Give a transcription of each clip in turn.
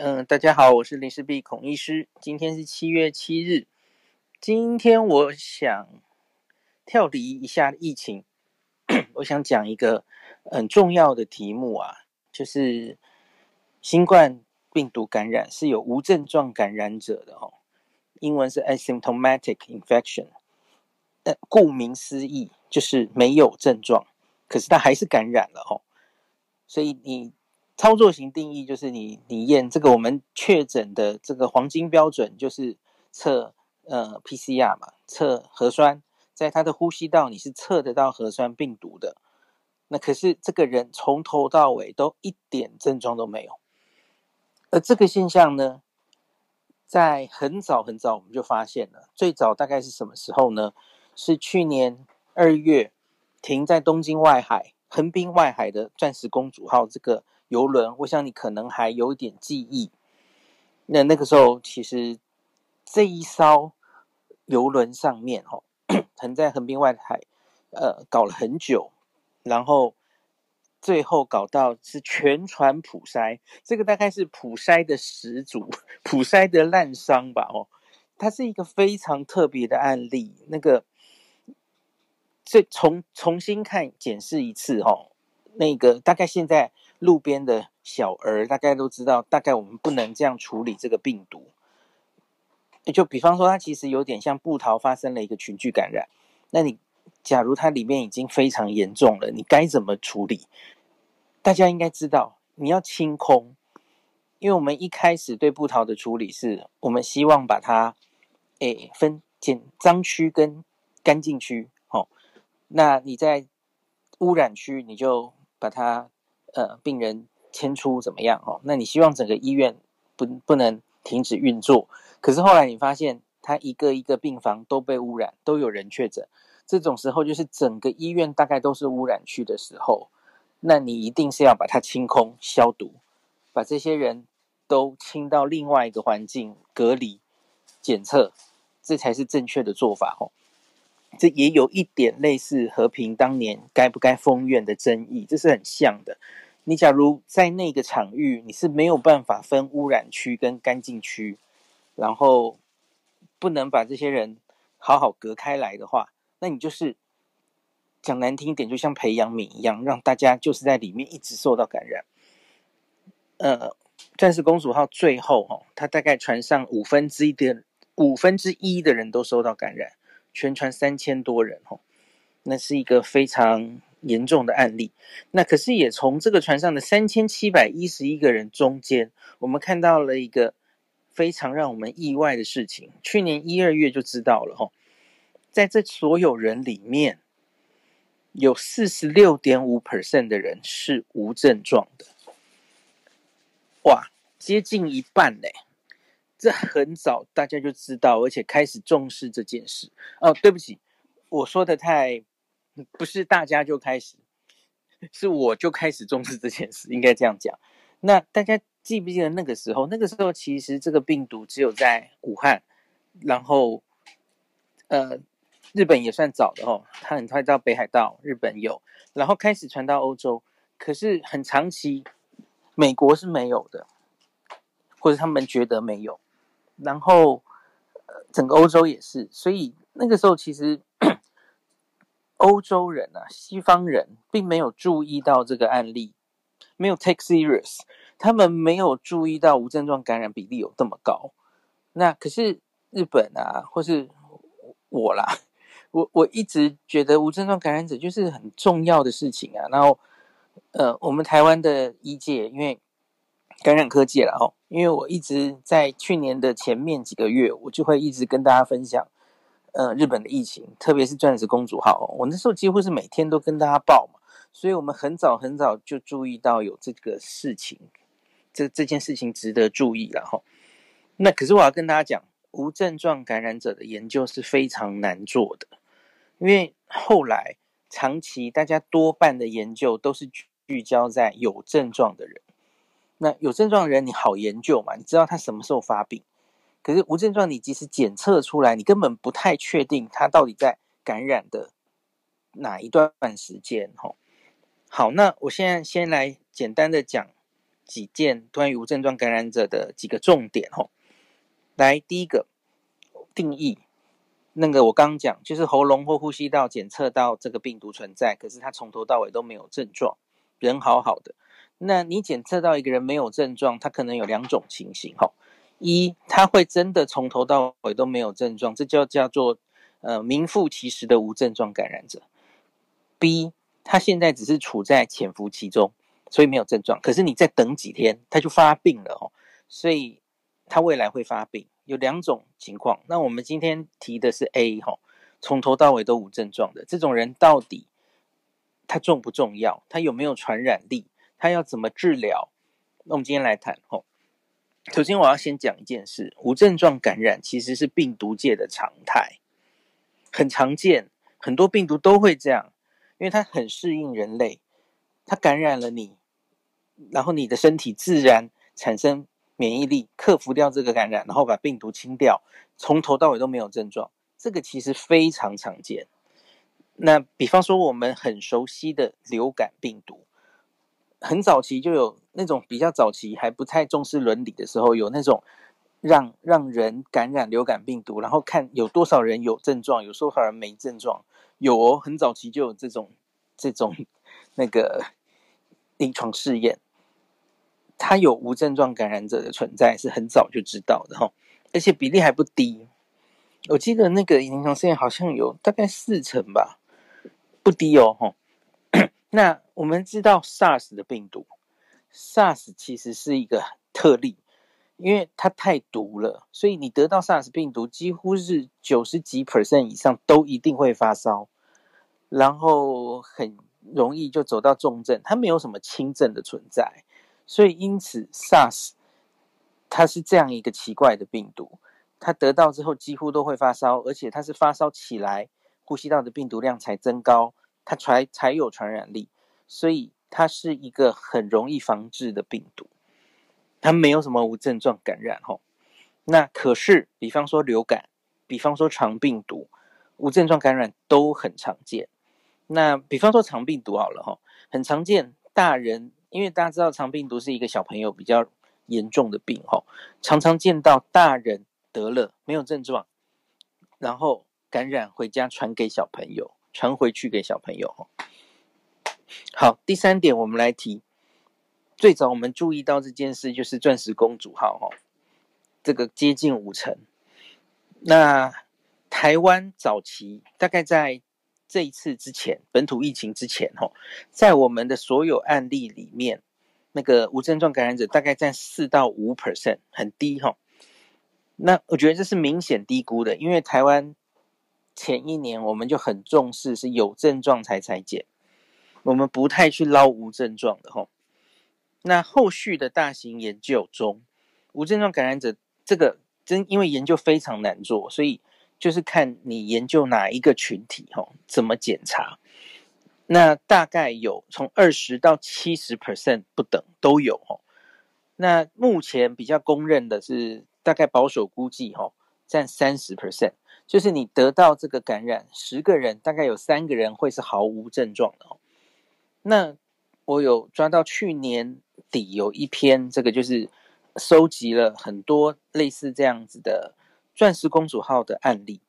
嗯，大家好，我是林氏璧孔医师。今天是七月七日。今天我想跳离一下疫情，我想讲一个很重要的题目啊，就是新冠病毒感染是有无症状感染者的哦，英文是 asymptomatic infection。呃，顾名思义就是没有症状，可是他还是感染了哦，所以你。操作型定义就是你你验这个我们确诊的这个黄金标准就是测呃 PCR 嘛，测核酸，在他的呼吸道你是测得到核酸病毒的，那可是这个人从头到尾都一点症状都没有，而这个现象呢，在很早很早我们就发现了，最早大概是什么时候呢？是去年二月停在东京外海横滨外海的钻石公主号这个。游轮，我想你可能还有点记忆。那那个时候，其实这一艘游轮上面，哦，横在横滨外海，呃，搞了很久，然后最后搞到是全船普筛，这个大概是普筛的始祖，普筛的滥觴吧，哦，它是一个非常特别的案例。那个，这重重新看检视一次，哦，那个大概现在。路边的小儿大概都知道，大概我们不能这样处理这个病毒。就比方说，它其实有点像布桃发生了一个群聚感染。那你假如它里面已经非常严重了，你该怎么处理？大家应该知道，你要清空。因为我们一开始对布桃的处理是，我们希望把它诶分简脏区跟干净区。好，那你在污染区，你就把它。呃，病人迁出怎么样？哦，那你希望整个医院不不能停止运作？可是后来你发现，他一个一个病房都被污染，都有人确诊。这种时候就是整个医院大概都是污染区的时候，那你一定是要把它清空、消毒，把这些人都清到另外一个环境隔离、检测，这才是正确的做法。哦。这也有一点类似和平当年该不该封院的争议，这是很像的。你假如在那个场域，你是没有办法分污染区跟干净区，然后不能把这些人好好隔开来的话，那你就是讲难听一点，就像培养皿一样，让大家就是在里面一直受到感染。呃，钻石公主号最后哦，它大概船上五分之一的五分之一的人都受到感染。全船三千多人，哦，那是一个非常严重的案例。那可是也从这个船上的三千七百一十一个人中间，我们看到了一个非常让我们意外的事情。去年一二月就知道了，吼，在这所有人里面，有四十六点五 percent 的人是无症状的，哇，接近一半嘞。这很早大家就知道，而且开始重视这件事。哦，对不起，我说的太不是大家就开始，是我就开始重视这件事，应该这样讲。那大家记不记得那个时候？那个时候其实这个病毒只有在武汉，然后呃，日本也算早的哦，它很快到北海道，日本有，然后开始传到欧洲，可是很长期，美国是没有的，或者他们觉得没有。然后，呃，整个欧洲也是，所以那个时候其实 欧洲人啊，西方人并没有注意到这个案例，没有 take serious，他们没有注意到无症状感染比例有这么高。那可是日本啊，或是我啦，我我一直觉得无症状感染者就是很重要的事情啊。然后，呃，我们台湾的医界，因为感染科技了哦，因为我一直在去年的前面几个月，我就会一直跟大家分享，呃，日本的疫情，特别是钻石公主号，我那时候几乎是每天都跟大家报嘛，所以我们很早很早就注意到有这个事情，这这件事情值得注意了哈。那可是我要跟大家讲，无症状感染者的研究是非常难做的，因为后来长期大家多半的研究都是聚焦在有症状的人。那有症状的人你好研究嘛？你知道他什么时候发病？可是无症状，你即使检测出来，你根本不太确定他到底在感染的哪一段时间。吼，好，那我现在先来简单的讲几件关于无症状感染者的几个重点吼。来，第一个定义，那个我刚刚讲，就是喉咙或呼吸道检测到这个病毒存在，可是他从头到尾都没有症状，人好好的。那你检测到一个人没有症状，他可能有两种情形吼。一，他会真的从头到尾都没有症状，这就叫做呃名副其实的无症状感染者。B，他现在只是处在潜伏期中，所以没有症状。可是你再等几天，他就发病了哦，所以他未来会发病。有两种情况。那我们今天提的是 A 哈，从头到尾都无症状的这种人，到底他重不重要？他有没有传染力？他要怎么治疗？那我们今天来谈吼。首先，我要先讲一件事：无症状感染其实是病毒界的常态，很常见，很多病毒都会这样，因为它很适应人类，它感染了你，然后你的身体自然产生免疫力，克服掉这个感染，然后把病毒清掉，从头到尾都没有症状，这个其实非常常见。那比方说，我们很熟悉的流感病毒。很早期就有那种比较早期还不太重视伦理的时候，有那种让让人感染流感病毒，然后看有多少人有症状，有多少人没症状。有哦，很早期就有这种这种那个临床试验，它有无症状感染者的存在是很早就知道的哈，而且比例还不低。我记得那个临床试验好像有大概四成吧，不低哦哈。那我们知道 SARS 的病毒，SARS 其实是一个特例，因为它太毒了，所以你得到 SARS 病毒，几乎是九十几 percent 以上都一定会发烧，然后很容易就走到重症，它没有什么轻症的存在，所以因此 SARS 它是这样一个奇怪的病毒，它得到之后几乎都会发烧，而且它是发烧起来，呼吸道的病毒量才增高。它才才有传染力，所以它是一个很容易防治的病毒，它没有什么无症状感染吼。那可是，比方说流感，比方说肠病毒，无症状感染都很常见。那比方说肠病毒好了吼，很常见，大人因为大家知道肠病毒是一个小朋友比较严重的病吼，常常见到大人得了没有症状，然后感染回家传给小朋友。传回去给小朋友。好，第三点，我们来提。最早我们注意到这件事，就是钻石公主号哈，这个接近五成。那台湾早期大概在这一次之前，本土疫情之前哈，在我们的所有案例里面，那个无症状感染者大概占四到五 percent，很低哈。那我觉得这是明显低估的，因为台湾。前一年我们就很重视是有症状才裁剪，我们不太去捞无症状的吼。那后续的大型研究中，无症状感染者这个真因为研究非常难做，所以就是看你研究哪一个群体吼，怎么检查。那大概有从二十到七十 percent 不等都有吼。那目前比较公认的是大概保守估计吼，占三十 percent。就是你得到这个感染，十个人大概有三个人会是毫无症状的哦。那我有抓到去年底有一篇，这个就是收集了很多类似这样子的“钻石公主号”的案例。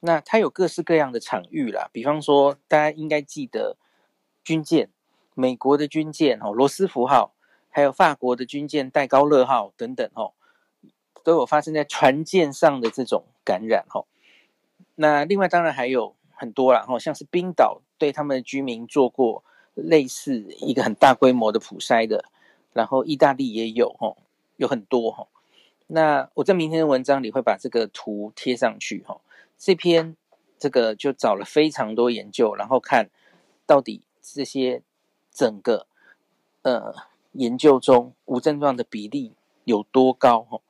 那它有各式各样的场域啦，比方说大家应该记得军舰，美国的军舰哦，罗斯福号，还有法国的军舰戴高乐号等等哦，都有发生在船舰上的这种感染哦。那另外当然还有很多啦，吼，像是冰岛对他们的居民做过类似一个很大规模的普筛的，然后意大利也有，吼，有很多，吼。那我在明天的文章里会把这个图贴上去，吼。这篇这个就找了非常多研究，然后看到底这些整个呃研究中无症状的比例有多高，吼。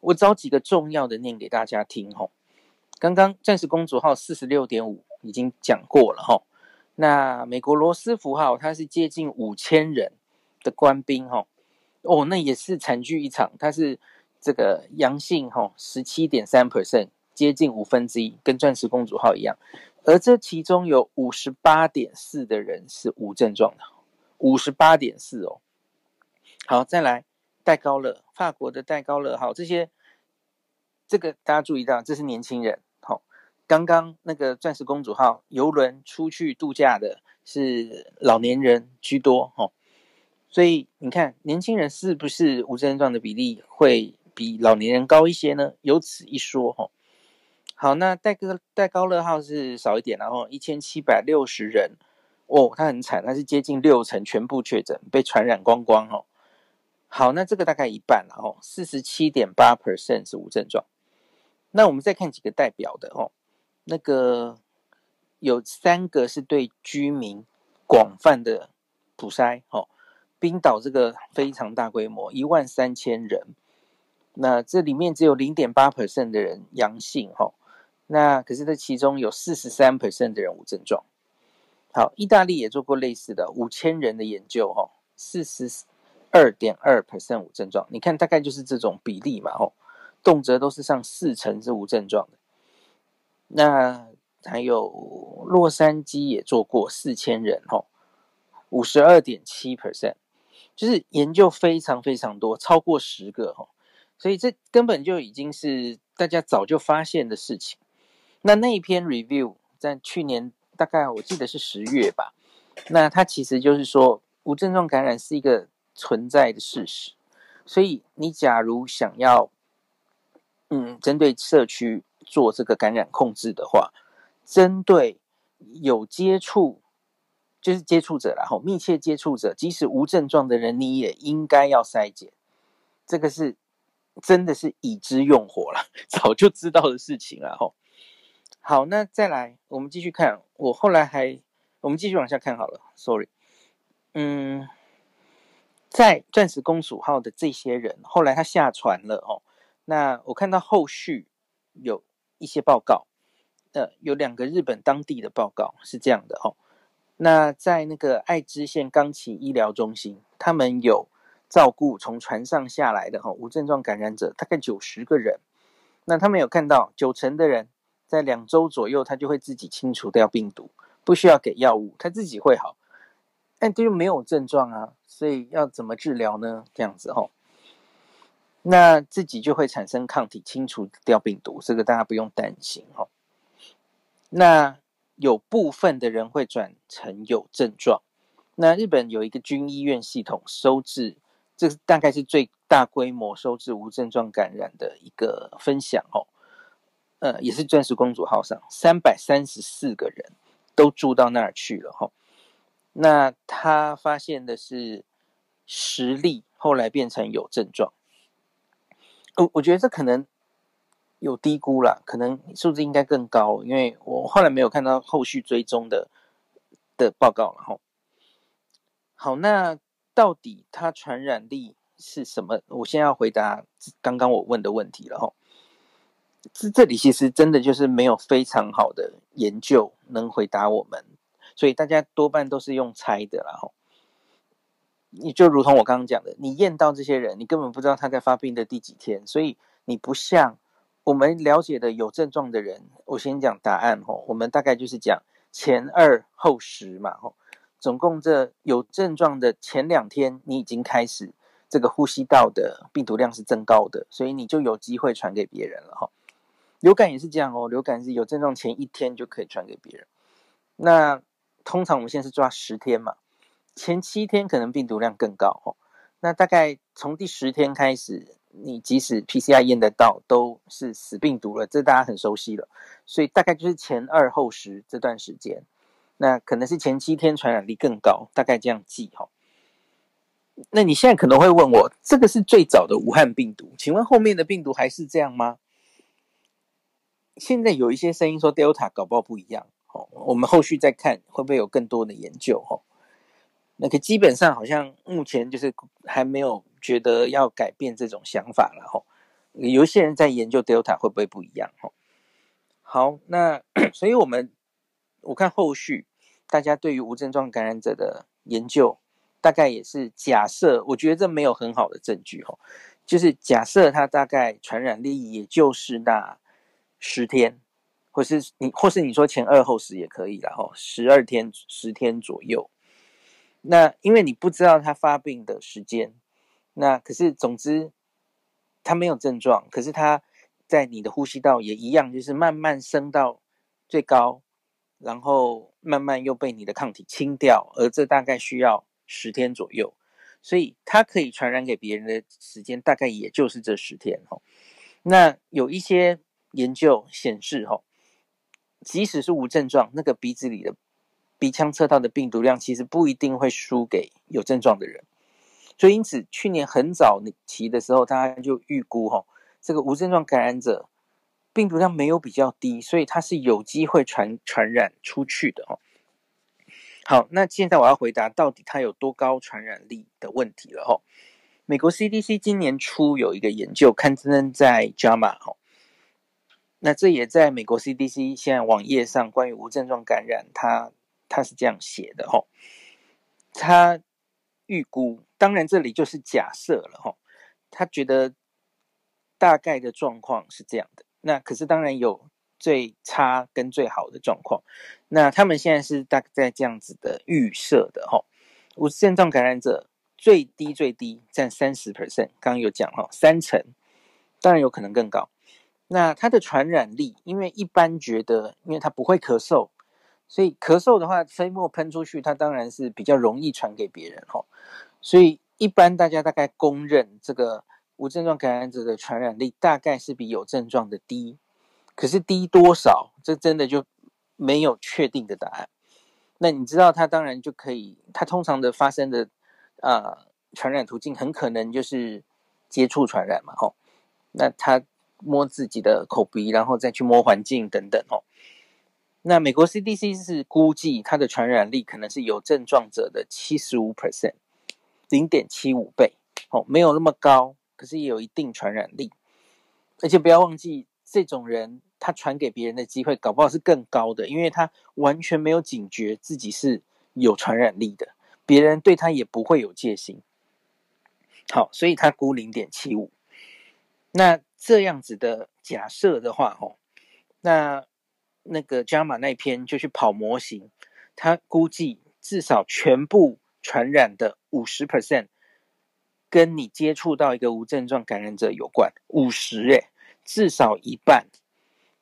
我找几个重要的念给大家听，吼。刚刚钻石公主号四十六点五已经讲过了哈，那美国罗斯福号它是接近五千人的官兵哈，哦，那也是惨剧一场，它是这个阳性哈十七点三 percent，接近五分之一，跟钻石公主号一样，而这其中有五十八点四的人是无症状的，五十八点四哦，好，再来戴高乐，法国的戴高乐，号，这些这个大家注意到，这是年轻人。刚刚那个钻石公主号游轮出去度假的是老年人居多。哈，所以你看，年轻人是不是无症状的比例会比老年人高一些呢？有此一说。哈，好，那戴高戴高乐号是少一点，然后一千七百六十人。哦，他很惨，他是接近六成全部确诊，被传染光光哦。好，那这个大概一半了哦，四十七点八 percent 是无症状。那我们再看几个代表的哦，那个有三个是对居民广泛的普筛哦，冰岛这个非常大规模，一万三千人，那这里面只有零点八 percent 的人阳性哦，那可是这其中有四十三 percent 的人无症状。好，意大利也做过类似的五千人的研究，哈，四十二点二 percent 无症状，你看大概就是这种比例嘛，吼，动辄都是上四成是无症状的。那还有洛杉矶也做过四千人，吼，五十二点七 percent，就是研究非常非常多，超过十个，吼，所以这根本就已经是大家早就发现的事情。那那一篇 review 在去年。大概我记得是十月吧，那它其实就是说无症状感染是一个存在的事实，所以你假如想要，嗯，针对社区做这个感染控制的话，针对有接触，就是接触者然后密切接触者，即使无症状的人，你也应该要筛检，这个是真的是已知用火了，早就知道的事情了哈。好，那再来，我们继续看。我后来还，我们继续往下看好了。Sorry，嗯，在钻石公主号的这些人，后来他下船了哦。那我看到后续有一些报告，呃，有两个日本当地的报告是这样的哦。那在那个爱知县冈崎医疗中心，他们有照顾从船上下来的哈无症状感染者，大概九十个人。那他们有看到九成的人。在两周左右，他就会自己清除掉病毒，不需要给药物，他自己会好。但这就没有症状啊，所以要怎么治疗呢？这样子哦，那自己就会产生抗体，清除掉病毒，这个大家不用担心哦。那有部分的人会转成有症状。那日本有一个军医院系统收治，这大概是最大规模收治无症状感染的一个分享哦。呃，也是钻石公主号上三百三十四个人都住到那儿去了哈。那他发现的是十例后来变成有症状。我我觉得这可能有低估了，可能数字应该更高，因为我后来没有看到后续追踪的的报告了哈。好，那到底它传染力是什么？我先要回答刚刚我问的问题了哈。这这里其实真的就是没有非常好的研究能回答我们，所以大家多半都是用猜的啦。哈，你就如同我刚刚讲的，你验到这些人，你根本不知道他在发病的第几天，所以你不像我们了解的有症状的人。我先讲答案吼，我们大概就是讲前二后十嘛吼，总共这有症状的前两天，你已经开始这个呼吸道的病毒量是增高的，所以你就有机会传给别人了吼。流感也是这样哦，流感是有症状前一天就可以传给别人。那通常我们现在是抓十天嘛，前七天可能病毒量更高哦。那大概从第十天开始，你即使 PCR 验得到，都是死病毒了，这大家很熟悉了。所以大概就是前二后十这段时间，那可能是前七天传染力更高，大概这样记哈。那你现在可能会问我，这个是最早的武汉病毒，请问后面的病毒还是这样吗？现在有一些声音说 Delta 搞不好不一样，哦，我们后续再看会不会有更多的研究，哦，那个基本上好像目前就是还没有觉得要改变这种想法了，吼，有一些人在研究 Delta 会不会不一样，吼。好，那 所以我们我看后续大家对于无症状感染者的研究，大概也是假设，我觉得这没有很好的证据，吼，就是假设它大概传染力也就是那。十天，或是你，或是你说前二后十也可以，然后十二天、十天左右。那因为你不知道他发病的时间，那可是总之，它没有症状，可是它在你的呼吸道也一样，就是慢慢升到最高，然后慢慢又被你的抗体清掉，而这大概需要十天左右，所以它可以传染给别人的时间大概也就是这十天哈。那有一些研究显示哈，即使是无症状，那个鼻子里的鼻腔测到的病毒量其实不一定会输给有症状的人。所以，因此，去年很早期的时候，大家就预估哈，这个无症状感染者病毒量没有比较低，所以它是有机会传传染出去的哈。好，那现在我要回答到底它有多高传染力的问题了哈。美国 CDC 今年初有一个研究刊登在 JAMA 哈，那这也在美国 CDC 现在网页上关于无症状感染，它他是这样写的哈，他。预估，当然这里就是假设了哈。他觉得大概的状况是这样的，那可是当然有最差跟最好的状况。那他们现在是大概在这样子的预设的哈。无症状感染者最低最低占三十 percent，刚刚有讲哈，三成，当然有可能更高。那它的传染力，因为一般觉得，因为它不会咳嗽。所以咳嗽的话，飞沫喷出去，它当然是比较容易传给别人哈。所以一般大家大概公认，这个无症状感染者的传染力大概是比有症状的低。可是低多少，这真的就没有确定的答案。那你知道，它当然就可以，它通常的发生的呃传染途径，很可能就是接触传染嘛吼。那他摸自己的口鼻，然后再去摸环境等等吼。那美国 CDC 是估计它的传染力可能是有症状者的七十五 percent，零点七五倍，哦，没有那么高，可是也有一定传染力。而且不要忘记，这种人他传给别人的机会，搞不好是更高的，因为他完全没有警觉自己是有传染力的，别人对他也不会有戒心。好，所以他估零点七五。那这样子的假设的话，哦，那。那个加码那篇就去跑模型，他估计至少全部传染的五十 percent 跟你接触到一个无症状感染者有关，五十诶，至少一半。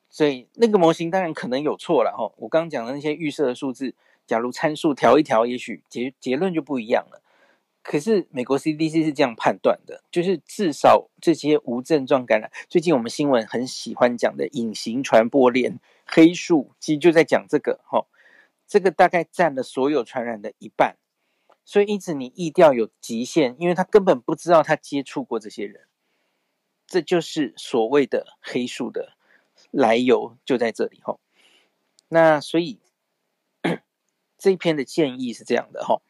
所以那个模型当然可能有错了哈。我刚刚讲的那些预设的数字，假如参数调一调，也许结结论就不一样了。可是美国 CDC 是这样判断的，就是至少这些无症状感染，最近我们新闻很喜欢讲的隐形传播链。黑数其实就在讲这个，哈，这个大概占了所有传染的一半，所以因此你疫调有极限，因为他根本不知道他接触过这些人，这就是所谓的黑数的来由就在这里，哈。那所以 这一篇的建议是这样的，哈，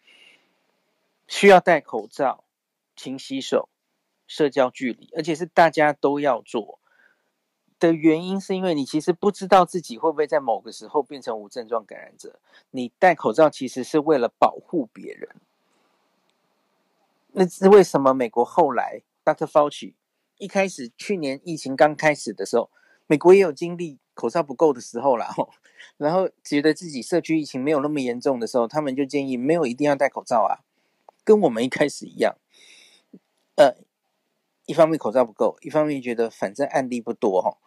需要戴口罩、勤洗手、社交距离，而且是大家都要做。的原因是因为你其实不知道自己会不会在某个时候变成无症状感染者。你戴口罩其实是为了保护别人。那是为什么美国后来 Dr. Fauci 一开始去年疫情刚开始的时候，美国也有经历口罩不够的时候啦，然后觉得自己社区疫情没有那么严重的时候，他们就建议没有一定要戴口罩啊，跟我们一开始一样。呃，一方面口罩不够，一方面觉得反正案例不多哈。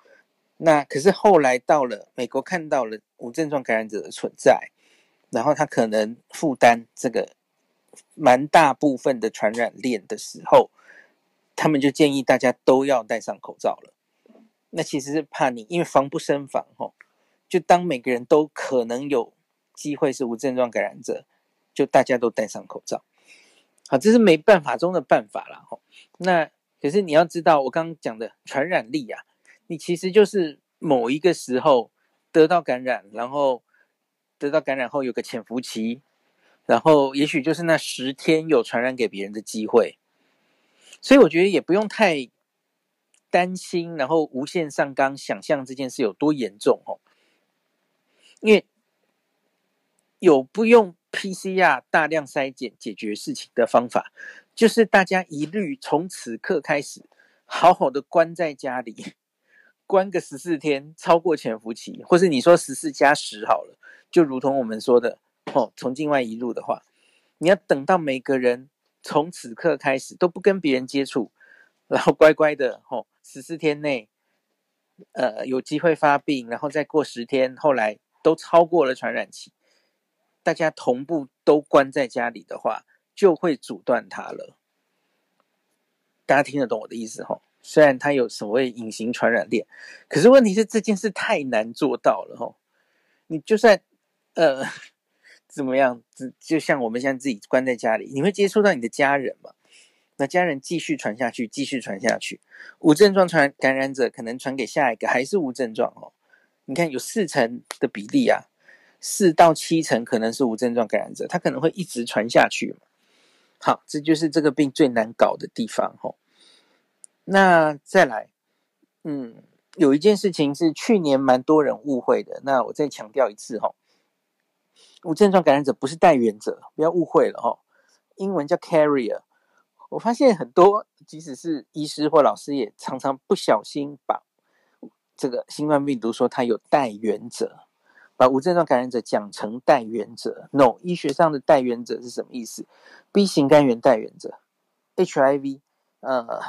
那可是后来到了美国，看到了无症状感染者的存在，然后他可能负担这个蛮大部分的传染链的时候，他们就建议大家都要戴上口罩了。那其实是怕你，因为防不胜防吼，就当每个人都可能有机会是无症状感染者，就大家都戴上口罩。好，这是没办法中的办法了吼。那可是你要知道，我刚刚讲的传染力呀。你其实就是某一个时候得到感染，然后得到感染后有个潜伏期，然后也许就是那十天有传染给别人的机会，所以我觉得也不用太担心，然后无限上纲想象这件事有多严重哦，因为有不用 PCR 大量筛检解决事情的方法，就是大家一律从此刻开始好好的关在家里。关个十四天，超过潜伏期，或是你说十四加十好了，就如同我们说的哦，从境外移入的话，你要等到每个人从此刻开始都不跟别人接触，然后乖乖的吼，十四天内，呃，有机会发病，然后再过十天，后来都超过了传染期，大家同步都关在家里的话，就会阻断它了。大家听得懂我的意思吼？虽然它有所谓隐形传染链，可是问题是这件事太难做到了吼。你就算呃。怎么样？就就像我们现在自己关在家里，你会接触到你的家人嘛？那家人继续传下去，继续传下去，无症状传感染者可能传给下一个还是无症状哦。你看有四成的比例啊，四到七成可能是无症状感染者，他可能会一直传下去。好，这就是这个病最难搞的地方哦。那再来，嗯，有一件事情是去年蛮多人误会的，那我再强调一次哈。无症状感染者不是带原者，不要误会了哦。英文叫 carrier。我发现很多，即使是医师或老师，也常常不小心把这个新冠病毒说它有带原者，把无症状感染者讲成带原者。No，医学上的带原者是什么意思？B 型肝炎带原者，HIV，呃，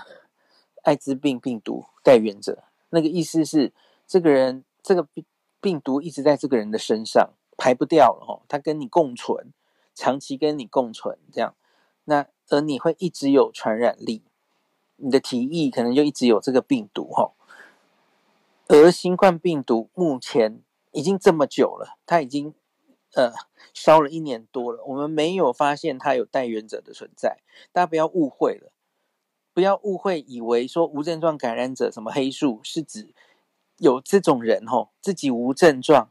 艾滋病病毒带原者。那个意思是，这个人这个病病毒一直在这个人的身上。排不掉了哦，他跟你共存，长期跟你共存，这样，那而你会一直有传染力，你的体液可能就一直有这个病毒哈。而新冠病毒目前已经这么久了，它已经呃烧了一年多了，我们没有发现它有带源者的存在，大家不要误会了，不要误会以为说无症状感染者什么黑数是指有这种人吼，自己无症状。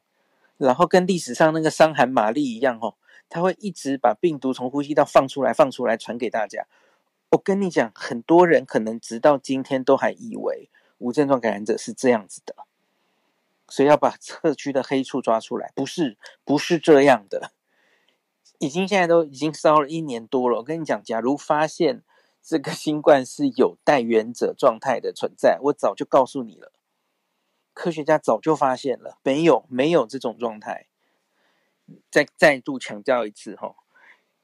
然后跟历史上那个伤寒玛丽一样哦，他会一直把病毒从呼吸道放出来、放出来传给大家。我跟你讲，很多人可能直到今天都还以为无症状感染者是这样子的，所以要把社区的黑处抓出来。不是，不是这样的。已经现在都已经烧了一年多了。我跟你讲，假如发现这个新冠是有带原者状态的存在，我早就告诉你了。科学家早就发现了，没有没有这种状态。再再度强调一次哈，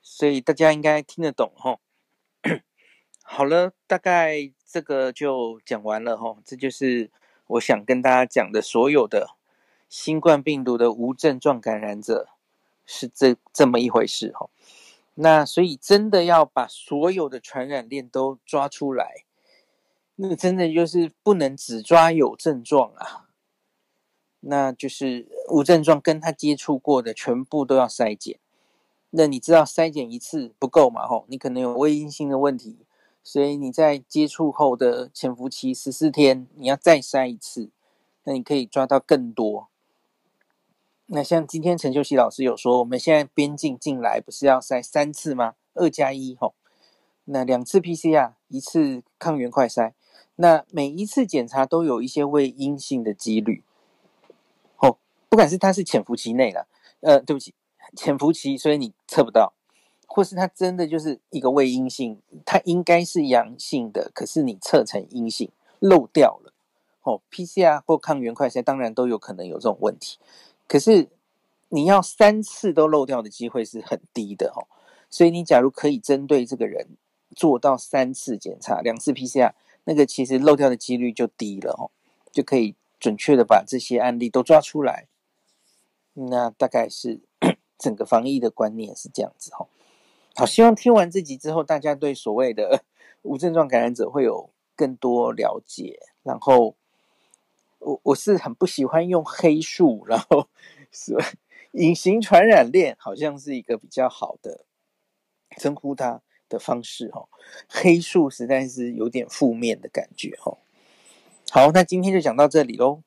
所以大家应该听得懂哈。好了，大概这个就讲完了哈。这就是我想跟大家讲的所有的新冠病毒的无症状感染者是这这么一回事哈。那所以真的要把所有的传染链都抓出来。那真的就是不能只抓有症状啊，那就是无症状跟他接触过的全部都要筛检。那你知道筛检一次不够嘛？吼，你可能有微阴性的问题，所以你在接触后的潜伏期十四天，你要再筛一次，那你可以抓到更多。那像今天陈秀熙老师有说，我们现在边境进来不是要筛三次吗？二加一吼，那两次 PCR，一次抗原快筛。那每一次检查都有一些未阴性的几率，哦，不管是它是潜伏期内了，呃，对不起，潜伏期，所以你测不到，或是它真的就是一个伪阴性，它应该是阳性的，可是你测成阴性漏掉了，哦，PCR 或抗原快筛当然都有可能有这种问题，可是你要三次都漏掉的机会是很低的哦，所以你假如可以针对这个人做到三次检查，两次 PCR。那个其实漏掉的几率就低了哦，就可以准确的把这些案例都抓出来。那大概是 整个防疫的观念是这样子哈。好，希望听完这集之后，大家对所谓的无症状感染者会有更多了解。然后，我我是很不喜欢用黑数，然后是隐形传染链，好像是一个比较好的称呼它的方式哈，黑数实在是有点负面的感觉哈。好，那今天就讲到这里喽。